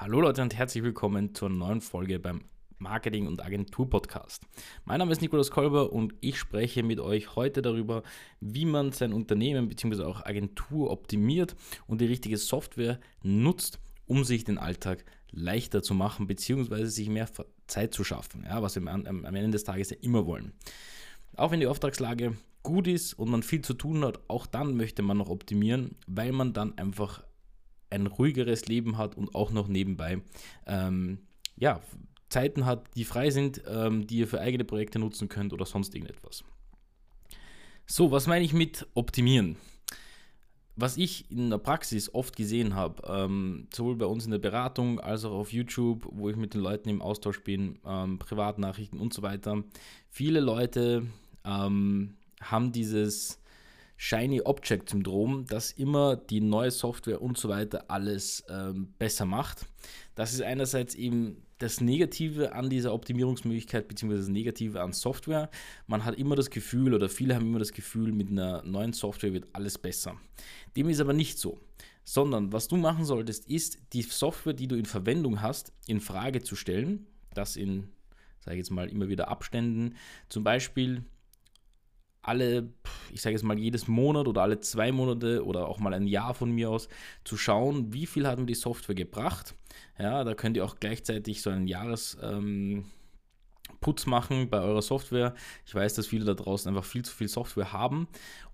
Hallo Leute und herzlich willkommen zur neuen Folge beim Marketing- und Agentur-Podcast. Mein Name ist Nikolaus Kolber und ich spreche mit euch heute darüber, wie man sein Unternehmen bzw. auch Agentur optimiert und die richtige Software nutzt, um sich den Alltag leichter zu machen bzw. sich mehr Zeit zu schaffen, ja, was wir am, am Ende des Tages ja immer wollen. Auch wenn die Auftragslage gut ist und man viel zu tun hat, auch dann möchte man noch optimieren, weil man dann einfach ein ruhigeres Leben hat und auch noch nebenbei ähm, ja, Zeiten hat, die frei sind, ähm, die ihr für eigene Projekte nutzen könnt oder sonst irgendetwas. So, was meine ich mit optimieren? Was ich in der Praxis oft gesehen habe, ähm, sowohl bei uns in der Beratung als auch auf YouTube, wo ich mit den Leuten im Austausch bin, ähm, Privatnachrichten und so weiter, viele Leute ähm, haben dieses Shiny Object Syndrom, das immer die neue Software und so weiter alles ähm, besser macht. Das ist einerseits eben das Negative an dieser Optimierungsmöglichkeit, beziehungsweise das Negative an Software. Man hat immer das Gefühl, oder viele haben immer das Gefühl, mit einer neuen Software wird alles besser. Dem ist aber nicht so. Sondern was du machen solltest, ist die Software, die du in Verwendung hast, in Frage zu stellen. Das in, sage ich jetzt mal, immer wieder Abständen. Zum Beispiel alle, ich sage jetzt mal jedes Monat oder alle zwei Monate oder auch mal ein Jahr von mir aus zu schauen, wie viel hat mir die Software gebracht. Ja, da könnt ihr auch gleichzeitig so einen Jahres, ähm, Putz machen bei eurer Software. Ich weiß, dass viele da draußen einfach viel zu viel Software haben.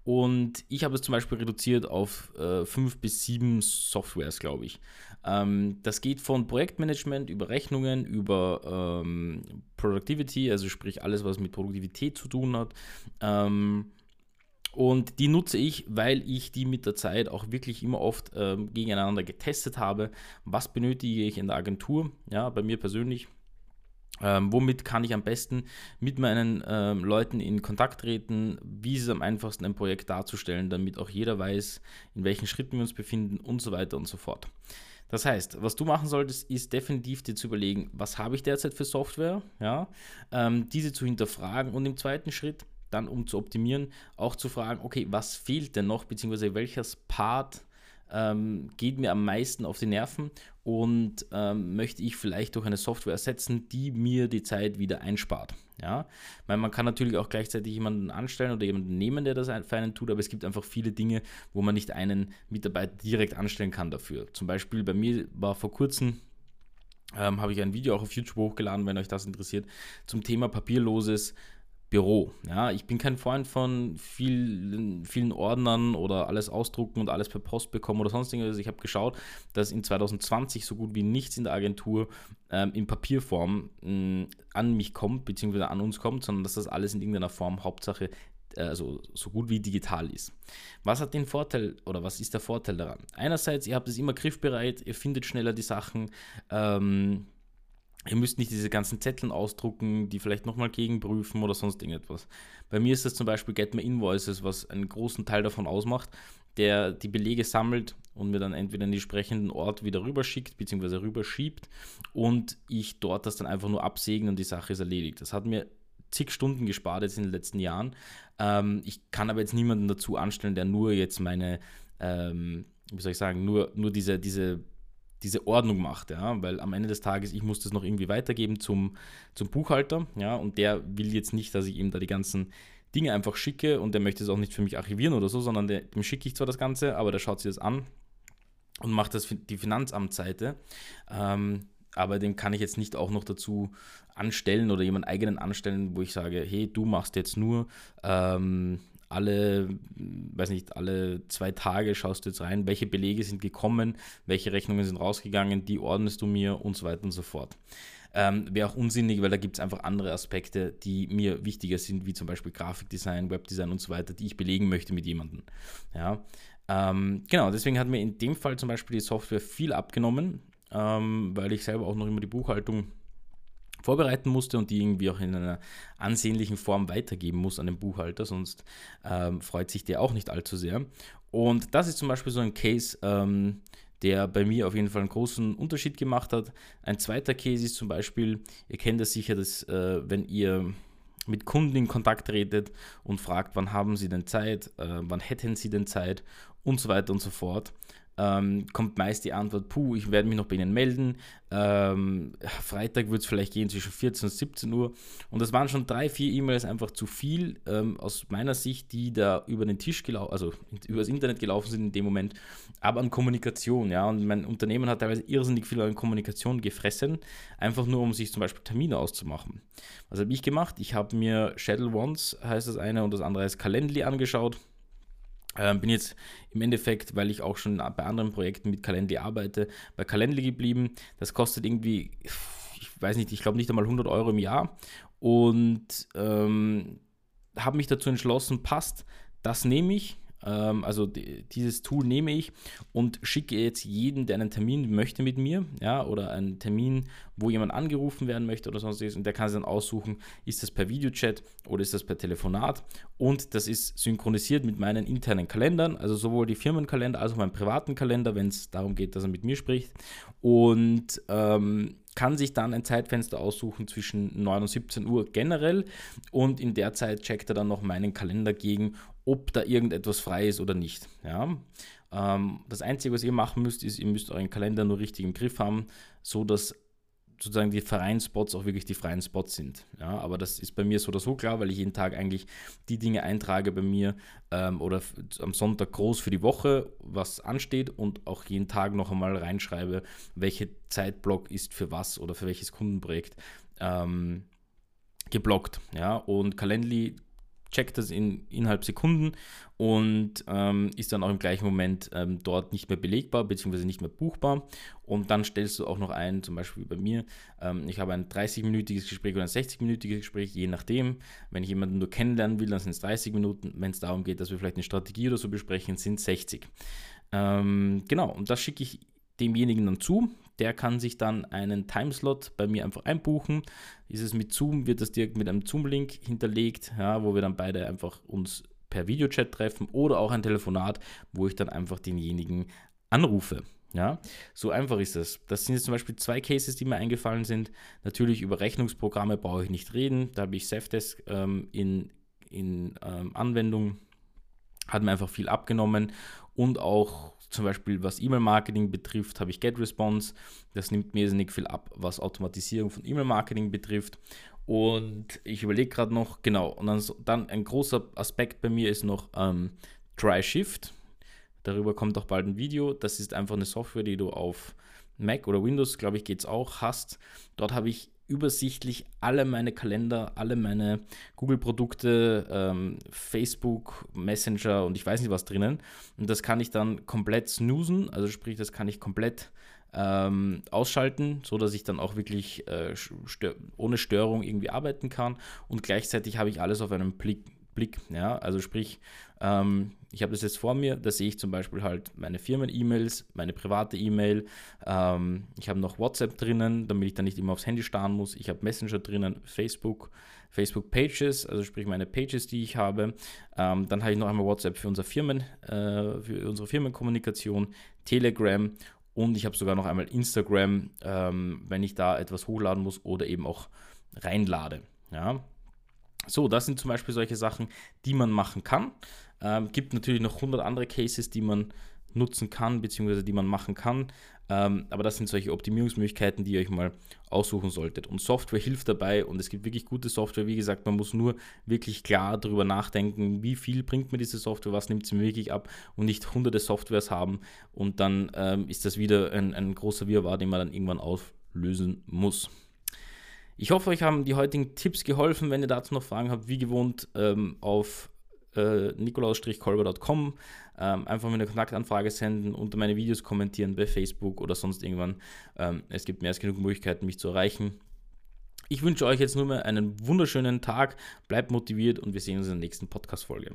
Und ich habe es zum Beispiel reduziert auf äh, fünf bis sieben Softwares, glaube ich. Ähm, das geht von Projektmanagement über Rechnungen, über ähm, Productivity, also sprich alles, was mit Produktivität zu tun hat. Ähm, und die nutze ich, weil ich die mit der Zeit auch wirklich immer oft ähm, gegeneinander getestet habe. Was benötige ich in der Agentur? Ja, bei mir persönlich ähm, womit kann ich am besten mit meinen ähm, Leuten in Kontakt treten? Wie ist es am einfachsten, ein Projekt darzustellen, damit auch jeder weiß, in welchen Schritten wir uns befinden und so weiter und so fort. Das heißt, was du machen solltest, ist definitiv dir zu überlegen, was habe ich derzeit für Software, ja, ähm, diese zu hinterfragen und im zweiten Schritt dann, um zu optimieren, auch zu fragen, okay, was fehlt denn noch, beziehungsweise welches Part ähm, geht mir am meisten auf die Nerven und ähm, möchte ich vielleicht durch eine Software ersetzen, die mir die Zeit wieder einspart. Ja, weil man kann natürlich auch gleichzeitig jemanden anstellen oder jemanden nehmen, der das für einen tut, aber es gibt einfach viele Dinge, wo man nicht einen Mitarbeiter direkt anstellen kann dafür. Zum Beispiel bei mir war vor kurzem ähm, habe ich ein Video auch auf YouTube hochgeladen, wenn euch das interessiert, zum Thema papierloses Büro. Ja, ich bin kein Freund von vielen, vielen Ordnern oder alles ausdrucken und alles per Post bekommen oder sonst irgendwas. Ich habe geschaut, dass in 2020 so gut wie nichts in der Agentur ähm, in Papierform äh, an mich kommt, beziehungsweise an uns kommt, sondern dass das alles in irgendeiner Form Hauptsache äh, also so gut wie digital ist. Was hat den Vorteil oder was ist der Vorteil daran? Einerseits, ihr habt es immer griffbereit, ihr findet schneller die Sachen. Ähm, Ihr müsst nicht diese ganzen Zetteln ausdrucken, die vielleicht nochmal gegenprüfen oder sonst irgendetwas. Bei mir ist das zum Beispiel Get My Invoices, was einen großen Teil davon ausmacht, der die Belege sammelt und mir dann entweder in den entsprechenden Ort wieder rüberschickt, beziehungsweise rüberschiebt und ich dort das dann einfach nur absägen und die Sache ist erledigt. Das hat mir zig Stunden gespart jetzt in den letzten Jahren. Ähm, ich kann aber jetzt niemanden dazu anstellen, der nur jetzt meine, ähm, wie soll ich sagen, nur, nur diese, diese diese Ordnung macht, ja, weil am Ende des Tages, ich muss das noch irgendwie weitergeben zum, zum Buchhalter, ja, und der will jetzt nicht, dass ich ihm da die ganzen Dinge einfach schicke und der möchte es auch nicht für mich archivieren oder so, sondern der, dem schicke ich zwar das Ganze, aber der schaut sich das an und macht das für die Finanzamtsseite. Ähm, aber dem kann ich jetzt nicht auch noch dazu anstellen oder jemanden eigenen anstellen, wo ich sage, hey, du machst jetzt nur ähm, alle, weiß nicht, alle zwei Tage schaust du jetzt rein, welche Belege sind gekommen, welche Rechnungen sind rausgegangen, die ordnest du mir und so weiter und so fort. Ähm, Wäre auch unsinnig, weil da gibt es einfach andere Aspekte, die mir wichtiger sind, wie zum Beispiel Grafikdesign, Webdesign und so weiter, die ich belegen möchte mit jemandem. Ja. Ähm, genau, deswegen hat mir in dem Fall zum Beispiel die Software viel abgenommen, ähm, weil ich selber auch noch immer die Buchhaltung vorbereiten musste und die irgendwie auch in einer ansehnlichen Form weitergeben muss an den Buchhalter, sonst ähm, freut sich der auch nicht allzu sehr. Und das ist zum Beispiel so ein Case, ähm, der bei mir auf jeden Fall einen großen Unterschied gemacht hat. Ein zweiter Case ist zum Beispiel, ihr kennt das sicher, dass äh, wenn ihr mit Kunden in Kontakt tretet und fragt, wann haben sie denn Zeit, äh, wann hätten sie denn Zeit und so weiter und so fort, ähm, kommt meist die Antwort, puh, ich werde mich noch bei Ihnen melden. Ähm, Freitag wird es vielleicht gehen zwischen 14 und 17 Uhr. Und das waren schon drei, vier E-Mails einfach zu viel ähm, aus meiner Sicht, die da über den Tisch gelaufen, also übers Internet gelaufen sind in dem Moment, aber an Kommunikation, ja. Und mein Unternehmen hat teilweise irrsinnig viel an Kommunikation gefressen, einfach nur um sich zum Beispiel Termine auszumachen. Was habe ich gemacht? Ich habe mir Shadow Ones, heißt das eine, und das andere heißt Calendly angeschaut ähm, bin jetzt im Endeffekt, weil ich auch schon bei anderen Projekten mit Calendly arbeite, bei Calendly geblieben. Das kostet irgendwie, ich weiß nicht, ich glaube nicht einmal 100 Euro im Jahr. Und ähm, habe mich dazu entschlossen, passt, das nehme ich. Ähm, also dieses Tool nehme ich und schicke jetzt jeden, der einen Termin möchte mit mir, ja, oder einen Termin, wo jemand angerufen werden möchte oder sonstiges, und der kann sich dann aussuchen, ist das per Videochat oder ist das per Telefonat. Und das ist synchronisiert mit meinen internen Kalendern, also sowohl die Firmenkalender als auch meinen privaten Kalender, wenn es darum geht, dass er mit mir spricht. Und ähm, kann sich dann ein Zeitfenster aussuchen zwischen 9 und 17 Uhr generell und in der Zeit checkt er dann noch meinen Kalender gegen, ob da irgendetwas frei ist oder nicht. Ja? Ähm, das Einzige, was ihr machen müsst, ist, ihr müsst euren Kalender nur richtig im Griff haben, so dass sozusagen die freien Spots auch wirklich die freien Spots sind. Ja, aber das ist bei mir so oder so klar, weil ich jeden Tag eigentlich die Dinge eintrage bei mir ähm, oder am Sonntag groß für die Woche, was ansteht und auch jeden Tag noch einmal reinschreibe, welcher Zeitblock ist für was oder für welches Kundenprojekt ähm, geblockt. Ja, und Calendly checkt das in innerhalb Sekunden und ähm, ist dann auch im gleichen Moment ähm, dort nicht mehr belegbar bzw. nicht mehr buchbar. Und dann stellst du auch noch ein, zum Beispiel bei mir, ähm, ich habe ein 30-minütiges Gespräch oder ein 60-minütiges Gespräch, je nachdem. Wenn ich jemanden nur kennenlernen will, dann sind es 30 Minuten. Wenn es darum geht, dass wir vielleicht eine Strategie oder so besprechen, sind es 60. Ähm, genau, und das schicke ich demjenigen dann zu. Der kann sich dann einen Timeslot bei mir einfach einbuchen. Ist es mit Zoom, wird das direkt mit einem Zoom-Link hinterlegt, ja, wo wir dann beide einfach uns per Videochat treffen oder auch ein Telefonat, wo ich dann einfach denjenigen anrufe. Ja, so einfach ist das. Das sind jetzt zum Beispiel zwei Cases, die mir eingefallen sind. Natürlich über Rechnungsprogramme brauche ich nicht reden. Da habe ich Safdesk ähm, in, in ähm, Anwendung. Hat mir einfach viel abgenommen und auch zum Beispiel was E-Mail-Marketing betrifft, habe ich GetResponse. Das nimmt mir nicht viel ab, was Automatisierung von E-Mail-Marketing betrifft. Und ich überlege gerade noch, genau, und dann, dann, ein großer Aspekt bei mir ist noch ähm, DryShift. Darüber kommt auch bald ein Video. Das ist einfach eine Software, die du auf Mac oder Windows, glaube ich, geht es auch, hast. Dort habe ich übersichtlich alle meine Kalender, alle meine Google-Produkte, ähm, Facebook, Messenger und ich weiß nicht was drinnen. Und das kann ich dann komplett snoosen, also sprich, das kann ich komplett ähm, ausschalten, so dass ich dann auch wirklich äh, stör ohne Störung irgendwie arbeiten kann. Und gleichzeitig habe ich alles auf einem Blick. Blick ja? Also sprich, ähm, ich habe das jetzt vor mir, da sehe ich zum Beispiel halt meine Firmen-E-Mails, meine private E-Mail. Ähm, ich habe noch WhatsApp drinnen, damit ich dann nicht immer aufs Handy starren muss. Ich habe Messenger drinnen, Facebook, Facebook Pages, also sprich meine Pages, die ich habe. Ähm, dann habe ich noch einmal WhatsApp für, unser Firmen, äh, für unsere Firmenkommunikation, Telegram und ich habe sogar noch einmal Instagram, ähm, wenn ich da etwas hochladen muss oder eben auch reinlade. Ja. So, das sind zum Beispiel solche Sachen, die man machen kann. Ähm, gibt natürlich noch 100 andere Cases, die man nutzen kann, beziehungsweise die man machen kann. Ähm, aber das sind solche Optimierungsmöglichkeiten, die ihr euch mal aussuchen solltet. Und Software hilft dabei und es gibt wirklich gute Software. Wie gesagt, man muss nur wirklich klar darüber nachdenken, wie viel bringt mir diese Software, was nimmt sie mir wirklich ab und nicht hunderte Softwares haben und dann ähm, ist das wieder ein, ein großer Wirrwarr, den man dann irgendwann auflösen muss. Ich hoffe, euch haben die heutigen Tipps geholfen. Wenn ihr dazu noch Fragen habt, wie gewohnt, ähm, auf äh, nikolaus-kolber.com. Ähm, einfach mir eine Kontaktanfrage senden, unter meine Videos kommentieren bei Facebook oder sonst irgendwann. Ähm, es gibt mehr als genug Möglichkeiten, mich zu erreichen. Ich wünsche euch jetzt nur mehr einen wunderschönen Tag, bleibt motiviert und wir sehen uns in der nächsten Podcast-Folge.